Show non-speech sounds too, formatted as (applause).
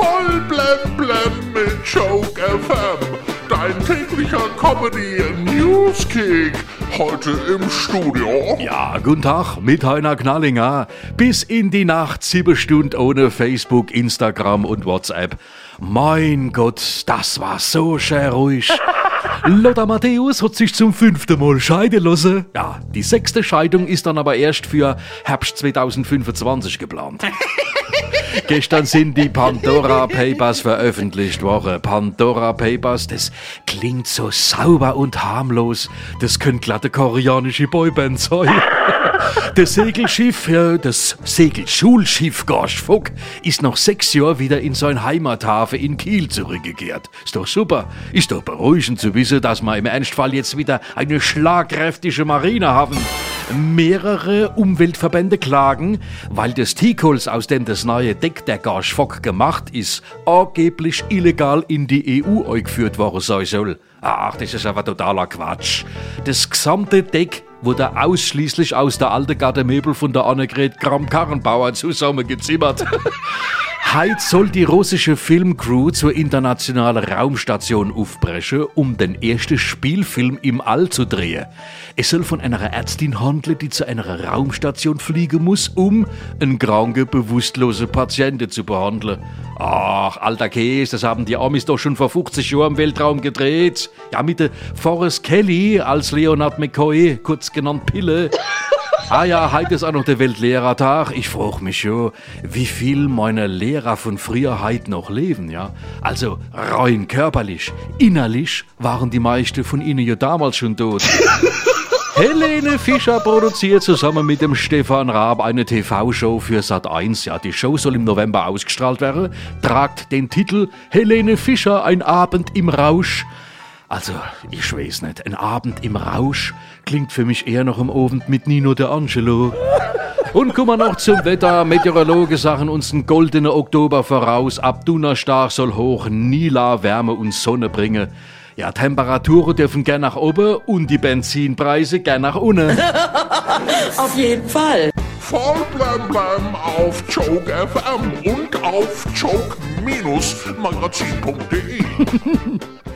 Voll blem blem mit Joke FM. Dein täglicher Comedy Newskick. Heute im Studio. Ja, guten Tag mit Heiner Knallinger. Bis in die Nacht, sieben Stunden ohne Facebook, Instagram und WhatsApp. Mein Gott, das war so schön ruhig. (laughs) Lothar Matthäus hat sich zum fünften Mal scheiden lassen. Ja, die sechste Scheidung ist dann aber erst für Herbst 2025 geplant. (laughs) Gestern sind die Pandora Papers veröffentlicht worden. Pandora Papers, das klingt so sauber und harmlos. Das könnte glatte koreanische Boyband sein. (laughs) Das Segelschiff, ja, das Segelschulschiff Gorschfock, ist nach sechs Jahren wieder in sein Heimathafen in Kiel zurückgekehrt. Ist doch super. Ist doch beruhigend zu wissen, dass wir im Ernstfall jetzt wieder eine schlagkräftige Marine haben. Mehrere Umweltverbände klagen, weil das Teakholz, aus dem das neue Deck der Gorschfock gemacht ist, angeblich illegal in die EU eingeführt worden sein soll. Ach, das ist aber totaler Quatsch. Das gesamte Deck wurde ausschließlich aus der alten Gardemöbel von der Annegret Kram-Karrenbauer zusammengezimmert. (laughs) Heute soll die russische Filmcrew zur internationalen Raumstation aufbrechen, um den ersten Spielfilm im All zu drehen. Es soll von einer Ärztin handeln, die zu einer Raumstation fliegen muss, um einen kranken, bewusstlosen Patienten zu behandeln. Ach, alter Käse, das haben die Amis doch schon vor 50 Jahren im Weltraum gedreht. Ja, mit der Forrest Kelly als Leonard McCoy, kurz genannt Pille. Ah ja, heute ist auch noch der Weltlehrertag. Ich frage mich schon, wie viel meiner Lehrer von früher heute noch leben, ja? Also rein körperlich, innerlich waren die meisten von ihnen ja damals schon tot. (laughs) Helene Fischer produziert zusammen mit dem Stefan Raab eine TV-Show für Sat1. Ja, die Show soll im November ausgestrahlt werden, tragt den Titel Helene Fischer, ein Abend im Rausch. Also, ich weiß nicht, ein Abend im Rausch klingt für mich eher noch im Abend mit Nino de Angelo. Und kommen wir noch zum Wetter. Meteorologen sagen uns einen goldenen Oktober voraus. Ab Donnerstag soll hoch Nila Wärme und Sonne bringen. Ja, Temperaturen dürfen gern nach oben und die Benzinpreise gern nach unten. (laughs) Auf jeden Fall. Voll blem blem auf Joke FM und auf joke-magazin.de. (laughs)